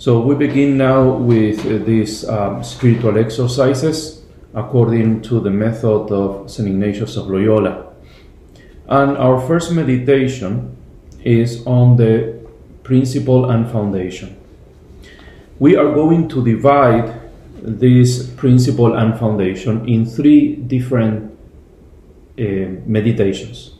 So we begin now with uh, these um, spiritual exercises according to the method of St. Ignatius of Loyola. And our first meditation is on the principle and foundation. We are going to divide this principle and foundation in three different uh, meditations.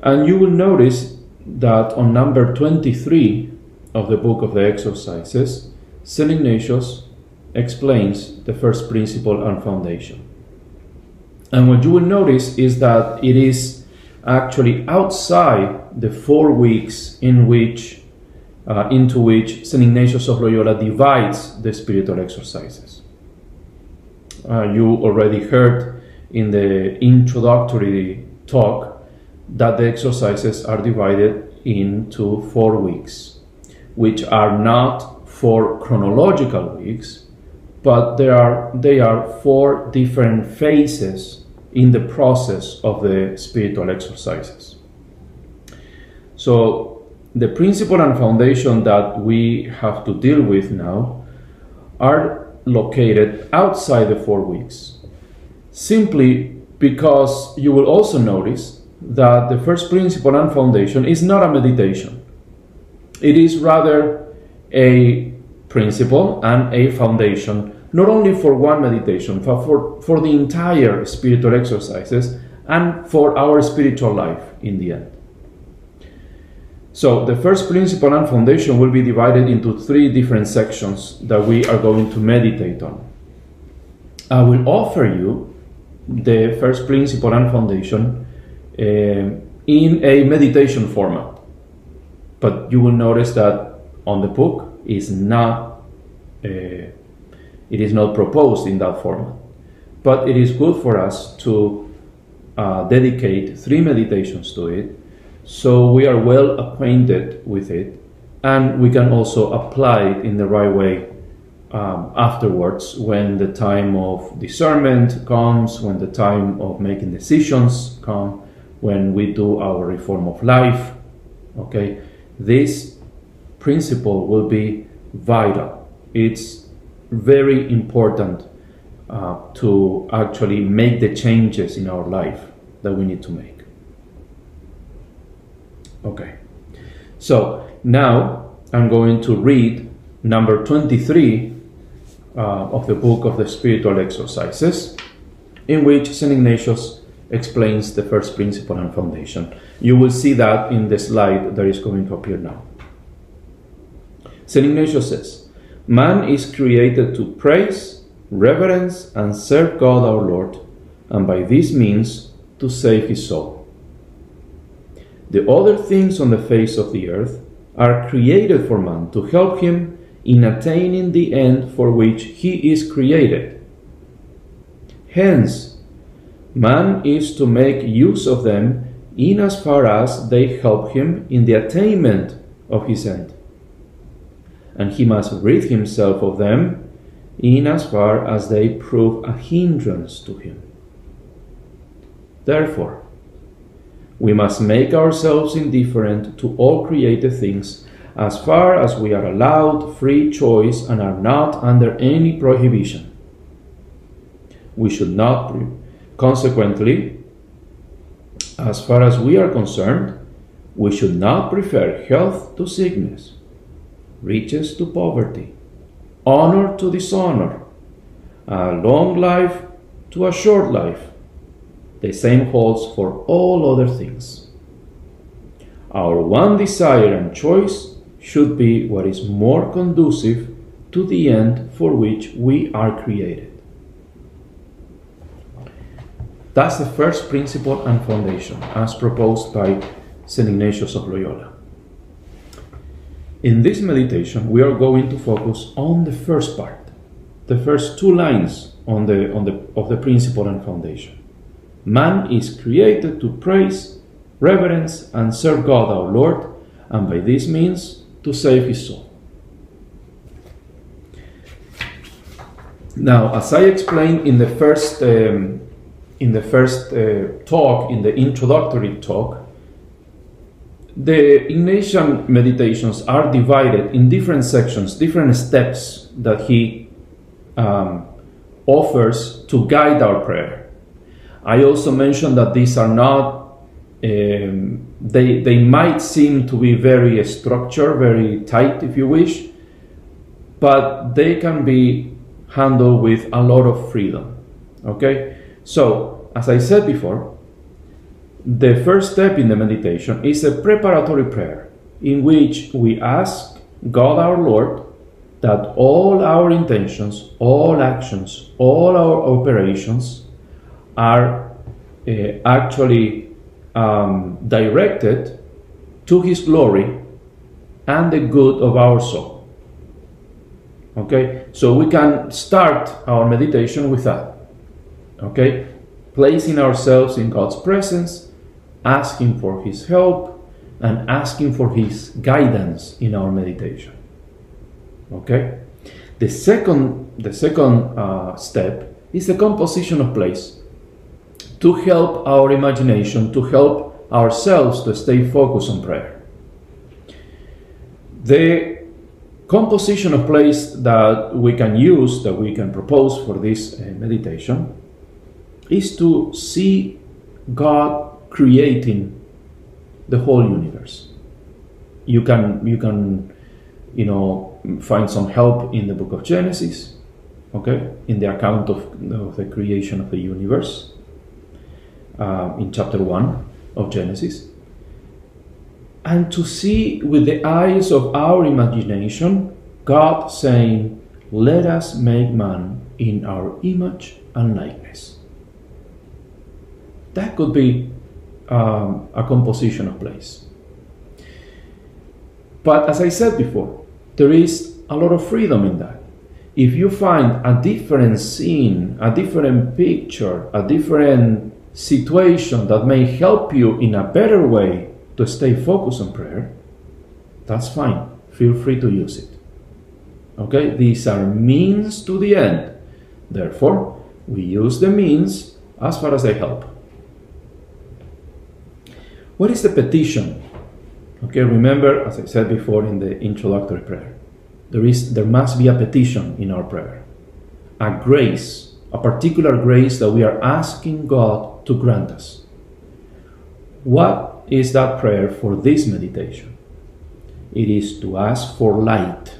And you will notice that on number 23 of the book of the exercises, St. Ignatius explains the first principle and foundation. And what you will notice is that it is actually outside the four weeks in which uh, into which St. Ignatius of Loyola divides the spiritual exercises. Uh, you already heard in the introductory talk that the exercises are divided into four weeks, which are not four chronological weeks, but they are, they are four different phases in the process of the spiritual exercises. So, the principle and foundation that we have to deal with now are located outside the four weeks, simply because you will also notice that the first principle and foundation is not a meditation. It is rather a principle and a foundation, not only for one meditation, but for, for the entire spiritual exercises and for our spiritual life in the end. So, the first principle and foundation will be divided into three different sections that we are going to meditate on. I will offer you the first principle and foundation uh, in a meditation format, but you will notice that on the book is not uh, it is not proposed in that format. But it is good for us to uh, dedicate three meditations to it so we are well acquainted with it and we can also apply it in the right way um, afterwards when the time of discernment comes, when the time of making decisions come, when we do our reform of life. Okay, this principle will be vital. It's very important uh, to actually make the changes in our life that we need to make. Okay, so now I'm going to read number 23 uh, of the book of the spiritual exercises, in which St. Ignatius explains the first principle and foundation. You will see that in the slide that is going to appear now. St. Ignatius says, Man is created to praise, reverence, and serve God our Lord, and by this means to save his soul. The other things on the face of the earth are created for man to help him in attaining the end for which he is created. Hence, man is to make use of them in as far as they help him in the attainment of his end. And he must rid himself of them in as far as they prove a hindrance to him. Therefore, we must make ourselves indifferent to all created things as far as we are allowed free choice and are not under any prohibition. We should not, consequently, as far as we are concerned, we should not prefer health to sickness, riches to poverty, honor to dishonor, a long life to a short life. The same holds for all other things. Our one desire and choice should be what is more conducive to the end for which we are created. That's the first principle and foundation as proposed by St. Ignatius of Loyola. In this meditation, we are going to focus on the first part the first two lines on the, on the, of the principle and foundation. Man is created to praise, reverence, and serve God our Lord, and by this means to save his soul. Now, as I explained in the first um, in the first uh, talk, in the introductory talk, the Ignatian meditations are divided in different sections, different steps that he um, offers to guide our prayer. I also mentioned that these are not, um, they, they might seem to be very structured, very tight, if you wish, but they can be handled with a lot of freedom. Okay? So, as I said before, the first step in the meditation is a preparatory prayer in which we ask God our Lord that all our intentions, all actions, all our operations are uh, actually um, directed to His glory and the good of our soul. Okay, so we can start our meditation with that. Okay, placing ourselves in God's presence, asking for His help, and asking for His guidance in our meditation. Okay, the second the second uh, step is the composition of place to help our imagination, to help ourselves to stay focused on prayer. The composition of place that we can use, that we can propose for this uh, meditation, is to see God creating the whole universe. You can you can you know find some help in the book of Genesis, okay, in the account of, of the creation of the universe, uh, in chapter one of Genesis, and to see with the eyes of our imagination God saying, "Let us make man in our image and likeness." That could be um, a composition of place. But as I said before, there is a lot of freedom in that. If you find a different scene, a different picture, a different situation that may help you in a better way to stay focused on prayer, that's fine. Feel free to use it. Okay, these are means to the end. Therefore, we use the means as far as they help. What is the petition? Okay, remember, as I said before in the introductory prayer, there is there must be a petition in our prayer, a grace, a particular grace that we are asking God to grant us. What is that prayer for this meditation? It is to ask for light,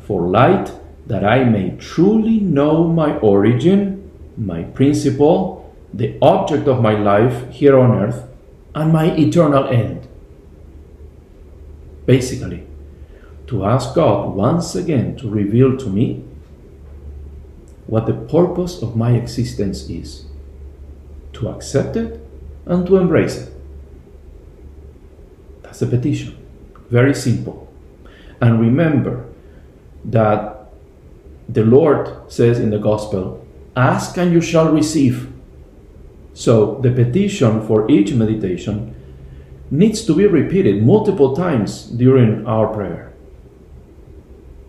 for light that I may truly know my origin, my principle, the object of my life here on earth, and my eternal end. Basically, to ask God once again to reveal to me what the purpose of my existence is, to accept it and to embrace it. That's a petition. Very simple. And remember that the Lord says in the Gospel, Ask and you shall receive. So the petition for each meditation needs to be repeated multiple times during our prayer.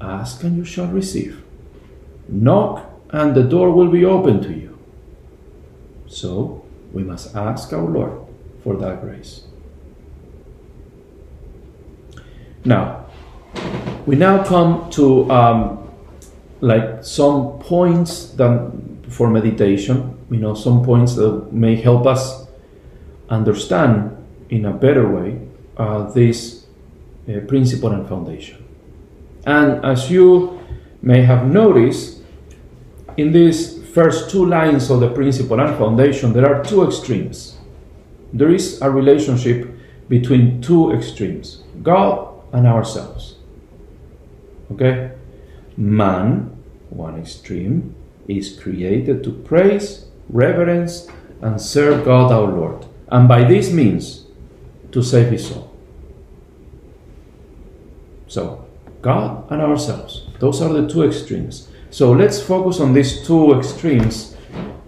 Ask and you shall receive. Knock and the door will be open to you. So we must ask our Lord for that grace. Now, we now come to um, like some points that for meditation you know some points that may help us understand in a better way uh, this uh, principle and foundation. And as you may have noticed, in these first two lines of the principle and foundation, there are two extremes. There is a relationship between two extremes God and ourselves. Okay? Man, one extreme, is created to praise reverence, and serve God our Lord, and by this means to save his soul. So, God and ourselves, those are the two extremes. So let's focus on these two extremes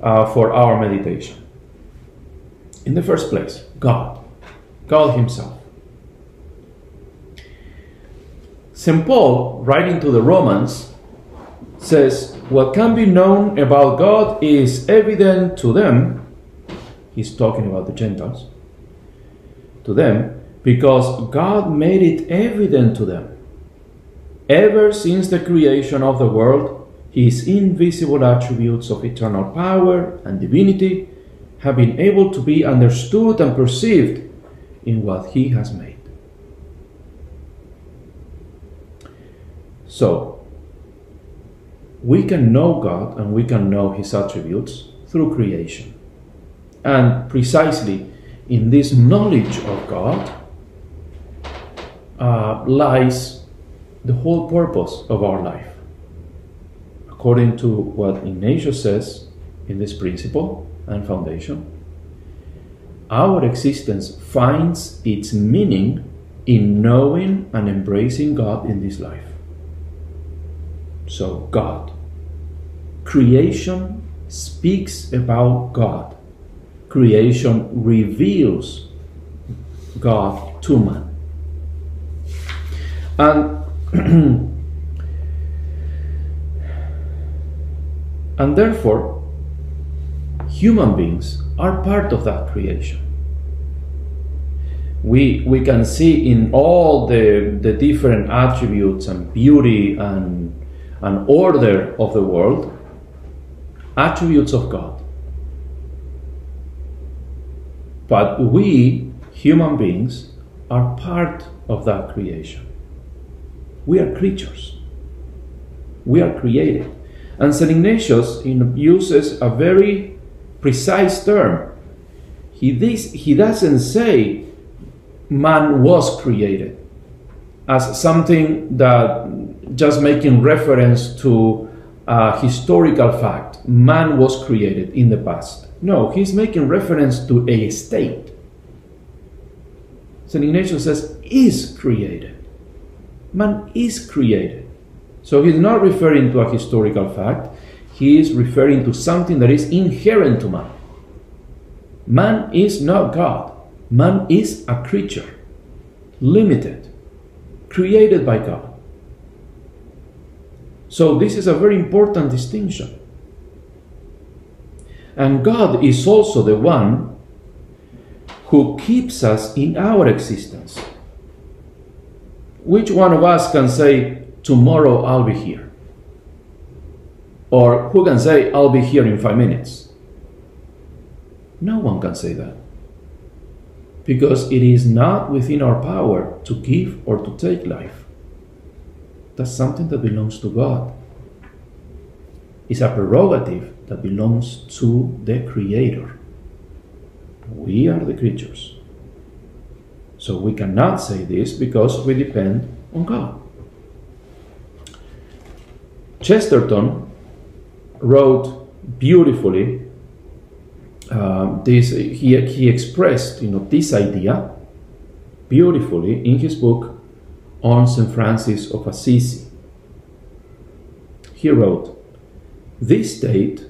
uh, for our meditation. In the first place, God, God Himself. St. Paul, writing to the Romans, says, What can be known about God is evident to them. He's talking about the Gentiles. To them, because God made it evident to them. Ever since the creation of the world, His invisible attributes of eternal power and divinity have been able to be understood and perceived in what He has made. So, we can know God and we can know His attributes through creation. And precisely in this knowledge of God uh, lies the whole purpose of our life. According to what Ignatius says in this principle and foundation, our existence finds its meaning in knowing and embracing God in this life. So, God. Creation speaks about God. Creation reveals God to man. And and therefore, human beings are part of that creation. We, we can see in all the, the different attributes and beauty and and order of the world, attributes of God. But we, human beings, are part of that creation. We are creatures. We are created. And St. Ignatius uses a very precise term. He, this, he doesn't say man was created as something that just making reference to a historical fact. Man was created in the past. No, he's making reference to a state. St. Ignatius says, is created. Man is created. So he's not referring to a historical fact, he is referring to something that is inherent to man. Man is not God, man is a creature, limited, created by God. So, this is a very important distinction. And God is also the one who keeps us in our existence. Which one of us can say, Tomorrow I'll be here? Or who can say, I'll be here in five minutes? No one can say that. Because it is not within our power to give or to take life. That's something that belongs to God. It's a prerogative that belongs to the Creator. We are the creatures. So we cannot say this because we depend on God. Chesterton wrote beautifully uh, this. He, he expressed, you know, this idea beautifully in his book on St. Francis of Assisi. He wrote, This state,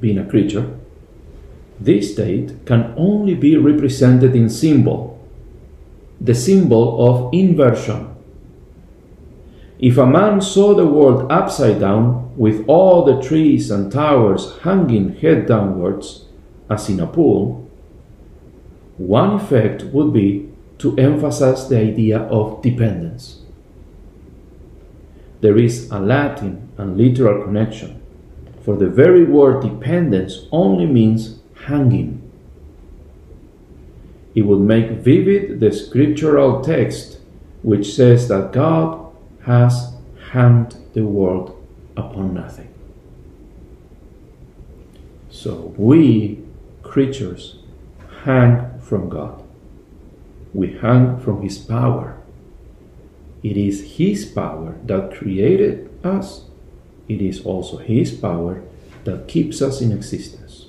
being a creature, this state can only be represented in symbol, the symbol of inversion. If a man saw the world upside down, with all the trees and towers hanging head downwards, as in a pool, one effect would be to emphasize the idea of dependence. There is a Latin and literal connection, for the very word dependence only means hanging. It would make vivid the scriptural text which says that God has hanged the world upon nothing. So we, creatures, hang from God we hang from His power. It is His power that created us, it is also His power that keeps us in existence.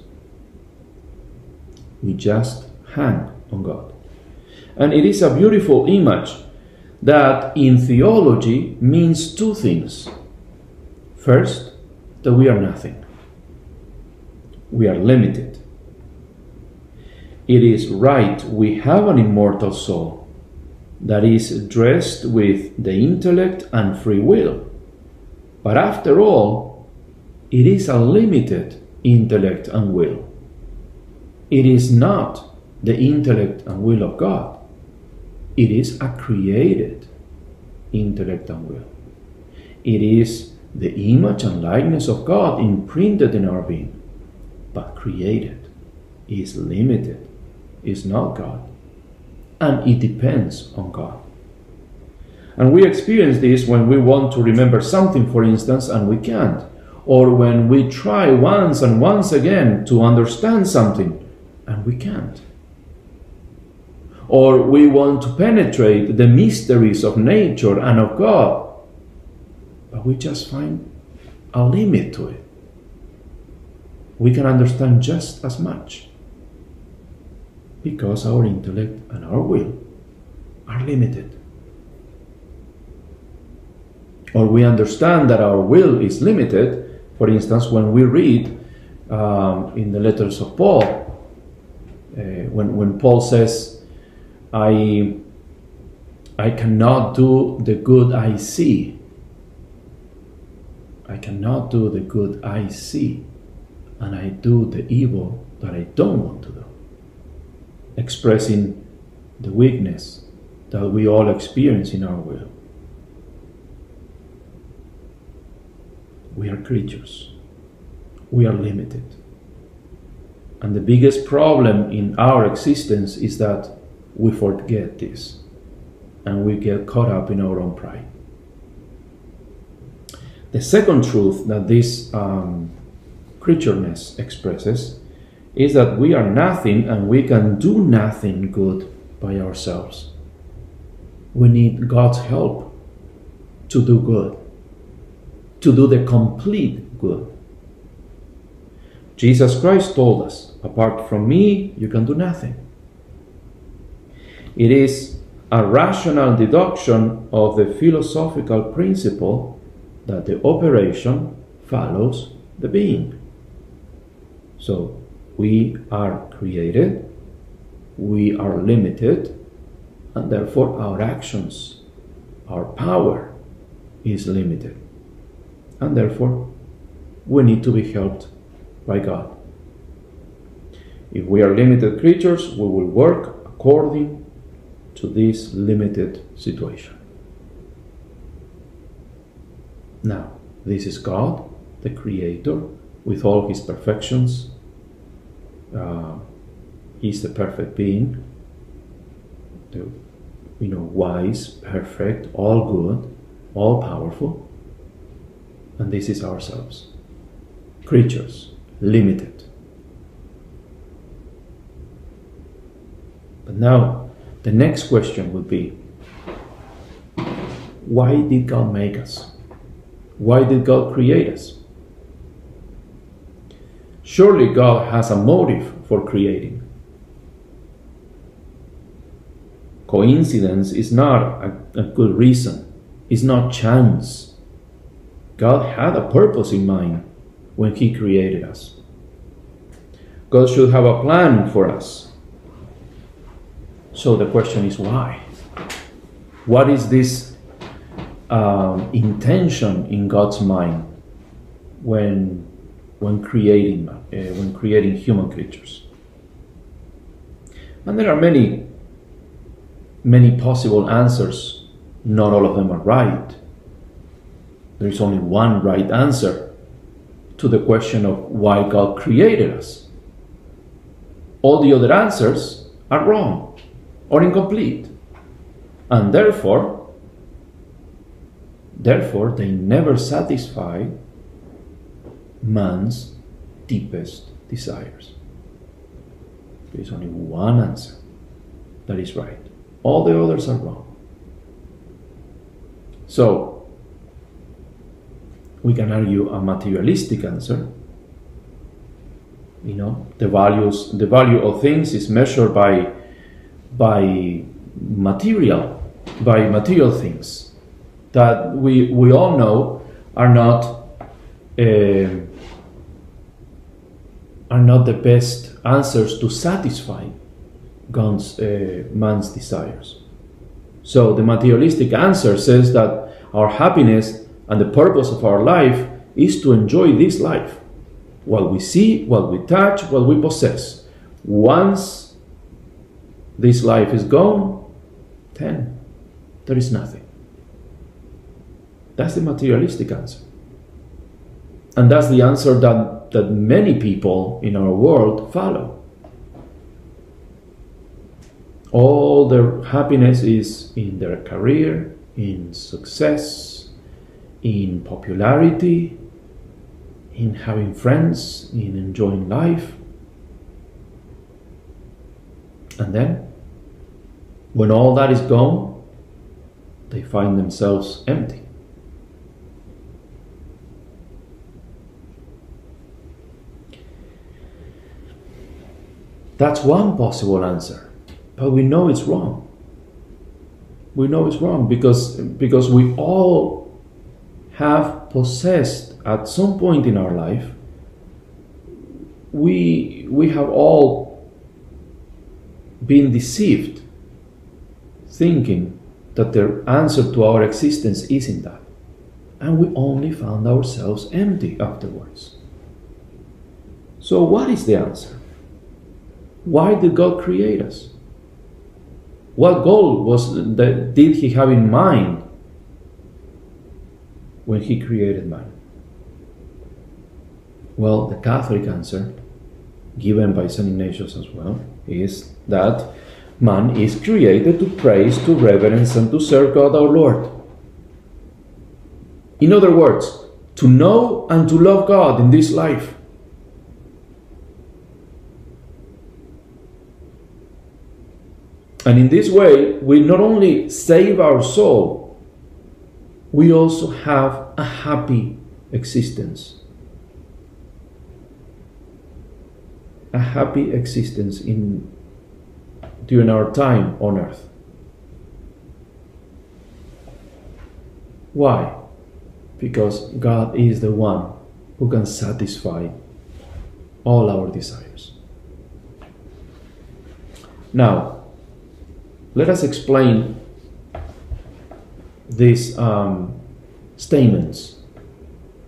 We just hang on God. And it is a beautiful image that in theology means two things. First, that we are nothing. We are limited. It is right we have an immortal soul that is dressed with the intellect and free will. But after all, it is a limited intellect and will. It is not the intellect and will of God. It is a created intellect and will. It is the image and likeness of God imprinted in our being, but created, is limited, is not God. And it depends on God. And we experience this when we want to remember something, for instance, and we can't. Or when we try once and once again to understand something and we can't. Or we want to penetrate the mysteries of nature and of God, but we just find a limit to it. We can understand just as much because our intellect and our will are limited. Or we understand that our will is limited, for instance, when we read um, in the letters of Paul, uh, when, when Paul says, I, I cannot do the good I see. I cannot do the good I see, and I do the evil that I don't want to do expressing the weakness that we all experience in our will. We are creatures. We are limited. And the biggest problem in our existence is that we forget this and we get caught up in our own pride. The second truth that this um, creatureness expresses is that we are nothing and we can do nothing good by ourselves. We need God's help to do good, to do the complete good. Jesus Christ told us, apart from me, you can do nothing. It is a rational deduction of the philosophical principle that the operation follows the being. So, we are created, we are limited, and therefore our actions, our power is limited. And therefore, we need to be helped by God. If we are limited creatures, we will work according to this limited situation. Now, this is God, the Creator, with all His perfections uh, he's the perfect being, the, you know, wise, perfect, all good, all powerful. And this is ourselves. Creatures, limited. But now, the next question would be why did God make us? Why did God create us? Surely God has a motive for creating. Coincidence is not a, a good reason, it's not chance. God had a purpose in mind when He created us. God should have a plan for us. So the question is why? What is this um, intention in God's mind when when creating uh, when creating human creatures. And there are many many possible answers. Not all of them are right. There is only one right answer to the question of why God created us. All the other answers are wrong or incomplete. And therefore, therefore they never satisfy man's deepest desires. There is only one answer that is right. All the others are wrong. So, we can argue a materialistic answer. You know, the values, the value of things is measured by, by material, by material things that we, we all know are not um, are not the best answers to satisfy God's, uh, man's desires. So the materialistic answer says that our happiness and the purpose of our life is to enjoy this life. What we see, what we touch, what we possess. Once this life is gone, then there is nothing. That's the materialistic answer. And that's the answer that, that many people in our world follow. All their happiness is in their career, in success, in popularity, in having friends, in enjoying life. And then, when all that is gone, they find themselves empty. That's one possible answer, but we know it's wrong. We know it's wrong because, because we all have possessed at some point in our life, we, we have all been deceived thinking that the answer to our existence is in that. And we only found ourselves empty afterwards. So, what is the answer? Why did God create us? What goal was that did he have in mind when he created man? Well, the Catholic answer, given by St. Ignatius as well, is that man is created to praise, to reverence, and to serve God our Lord. In other words, to know and to love God in this life. And in this way, we not only save our soul, we also have a happy existence. A happy existence in during our time on earth. Why? Because God is the one who can satisfy all our desires. Now, let us explain these um, statements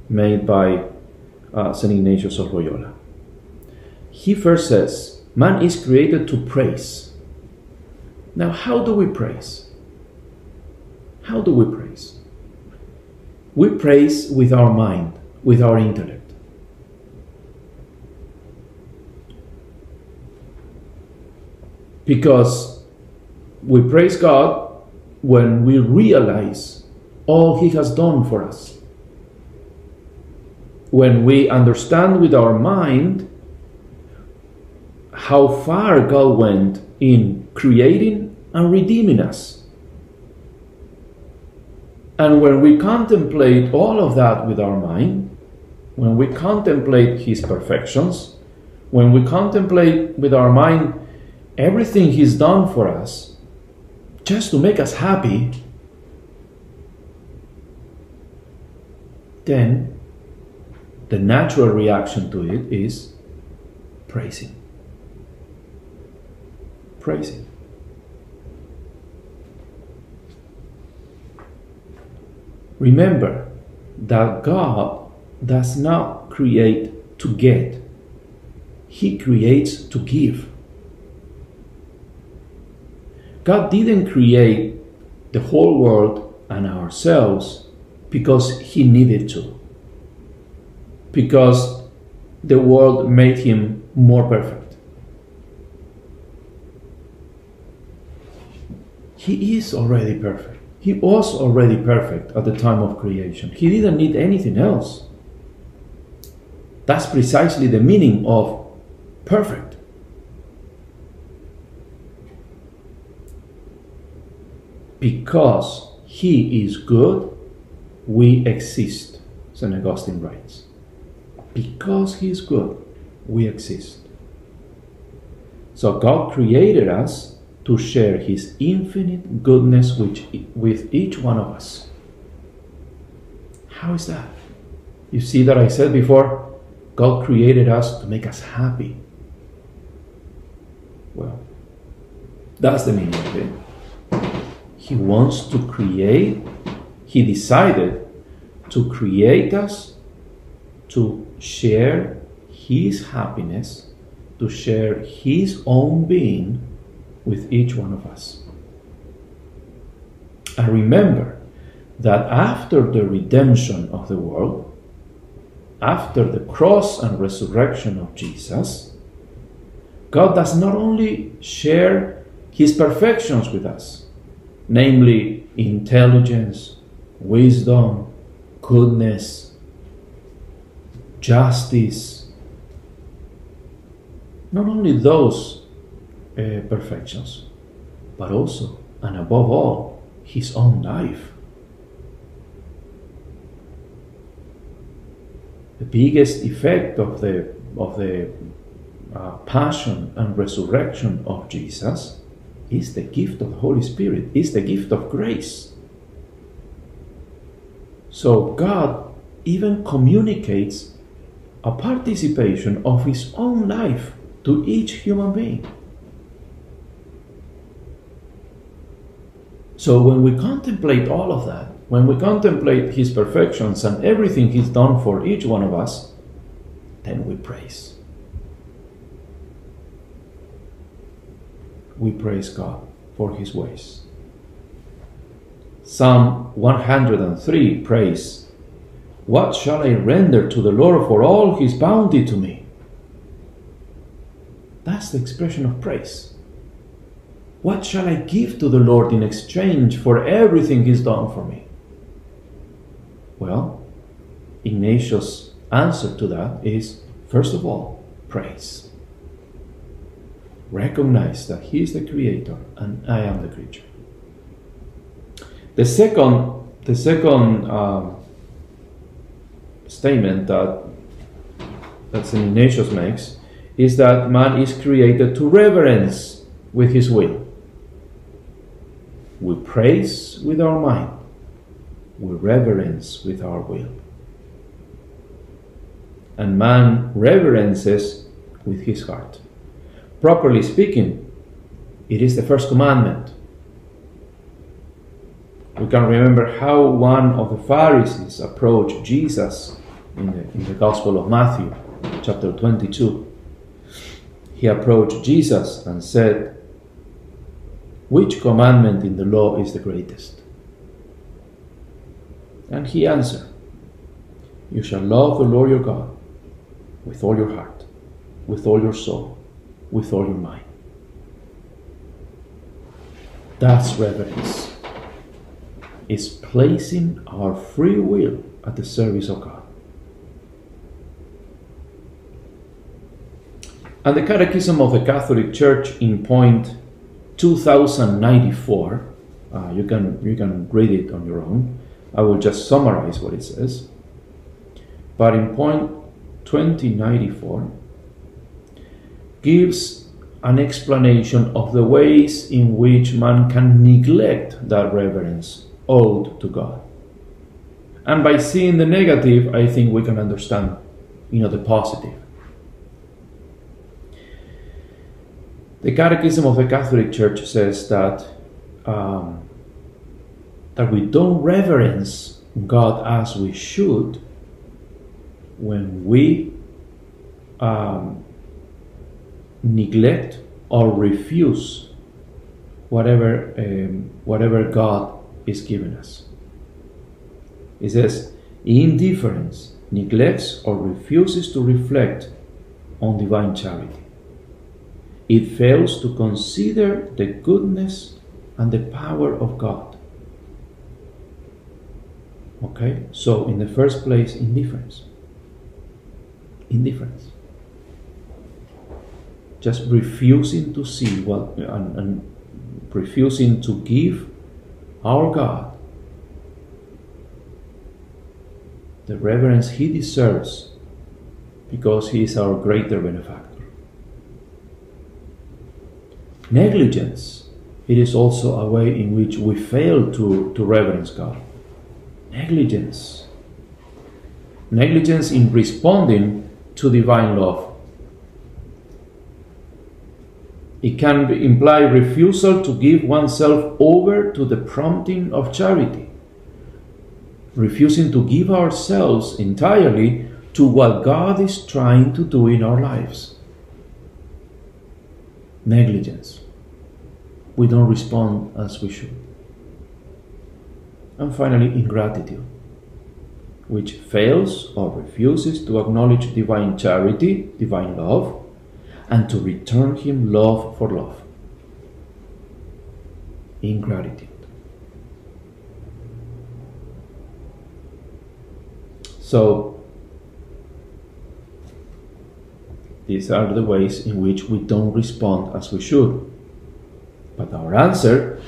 made by uh, St. Ignatius of Loyola. He first says, Man is created to praise. Now, how do we praise? How do we praise? We praise with our mind, with our intellect. Because we praise God when we realize all He has done for us. When we understand with our mind how far God went in creating and redeeming us. And when we contemplate all of that with our mind, when we contemplate His perfections, when we contemplate with our mind everything He's done for us, just to make us happy, then the natural reaction to it is praising. Praising. Remember that God does not create to get, He creates to give. God didn't create the whole world and ourselves because He needed to, because the world made Him more perfect. He is already perfect. He was already perfect at the time of creation. He didn't need anything else. That's precisely the meaning of perfect. Because he is good, we exist, St. Augustine writes. Because he is good, we exist. So God created us to share his infinite goodness with, with each one of us. How is that? You see that I said before, God created us to make us happy. Well, that's the meaning of it. He wants to create, He decided to create us to share His happiness, to share His own being with each one of us. And remember that after the redemption of the world, after the cross and resurrection of Jesus, God does not only share his perfections with us, namely intelligence, wisdom, goodness, justice, not only those uh, perfections, but also and above all, his own life. The biggest effect of the of the uh, passion and resurrection of Jesus is the gift of the Holy Spirit, is the gift of grace. So God even communicates a participation of His own life to each human being. So when we contemplate all of that, when we contemplate His perfections and everything He's done for each one of us, then we praise. We praise God for his ways. Psalm 103 prays, What shall I render to the Lord for all his bounty to me? That's the expression of praise. What shall I give to the Lord in exchange for everything he's done for me? Well, Ignatius' answer to that is first of all, praise recognize that He is the creator and I am the creature. The second, the second um, statement that that St. Ignatius makes is that man is created to reverence with his will. We praise with our mind, we reverence with our will. And man reverences with his heart. Properly speaking, it is the first commandment. We can remember how one of the Pharisees approached Jesus in the, in the Gospel of Matthew, chapter 22. He approached Jesus and said, Which commandment in the law is the greatest? And he answered, You shall love the Lord your God with all your heart, with all your soul, with all your mind. That's reverence. Is placing our free will at the service of God. And the Catechism of the Catholic Church in point 2094, uh, you, can, you can read it on your own. I will just summarize what it says. But in point 2094, gives an explanation of the ways in which man can neglect that reverence owed to God. And by seeing the negative, I think we can understand, you know, the positive. The Catechism of the Catholic Church says that um, that we don't reverence God as we should when we um, neglect or refuse whatever um, whatever God is giving us. It says, indifference neglects or refuses to reflect on divine charity. It fails to consider the goodness and the power of God. Okay, so in the first place, indifference. Indifference just refusing to see what and, and refusing to give our God the reverence he deserves because he is our greater benefactor. Negligence, it is also a way in which we fail to, to reverence God. Negligence. negligence in responding to divine love. It can imply refusal to give oneself over to the prompting of charity, refusing to give ourselves entirely to what God is trying to do in our lives. Negligence. We don't respond as we should. And finally, ingratitude, which fails or refuses to acknowledge divine charity, divine love, and to return him love for love. Ingratitude. So, these are the ways in which we don't respond as we should. But our answer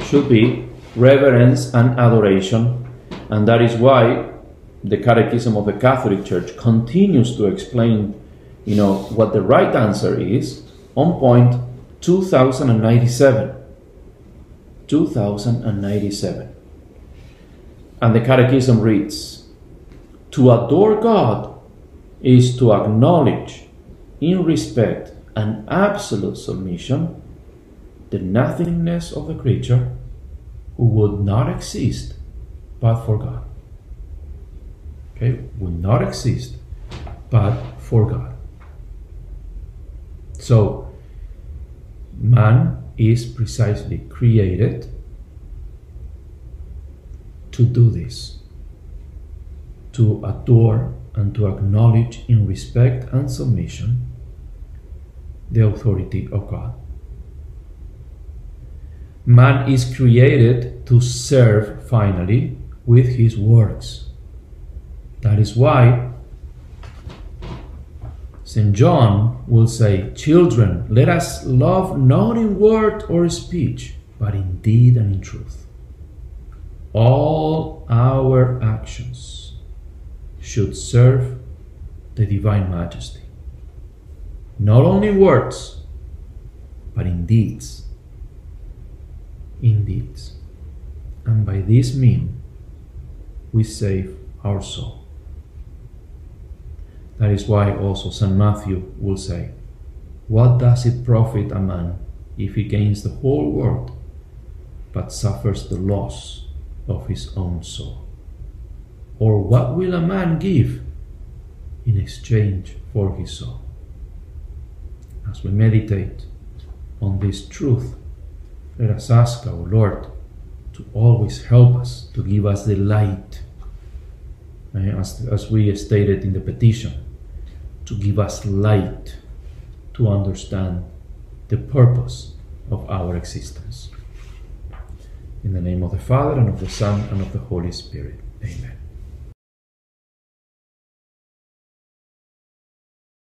should be reverence and adoration, and that is why the Catechism of the Catholic Church continues to explain you know, what the right answer is on point 2097. 2097. And the Catechism reads To adore God is to acknowledge, in respect and absolute submission, the nothingness of the creature who would not exist but for God. Okay, would not exist but for God. So, man is precisely created to do this, to adore and to acknowledge in respect and submission the authority of God. Man is created to serve finally with his works. That is why St. John will say, Children, let us love not in word or speech, but in deed and in truth. All our actions should serve the divine majesty, not only in words, but in deeds. In deeds. And by this means, we save our soul. That is why also St. Matthew will say, What does it profit a man if he gains the whole world but suffers the loss of his own soul? Or what will a man give in exchange for his soul? As we meditate on this truth, let us ask our Lord to always help us, to give us the light, eh, as, as we stated in the petition to give us light to understand the purpose of our existence. In the name of the Father, and of the Son, and of the Holy Spirit. Amen.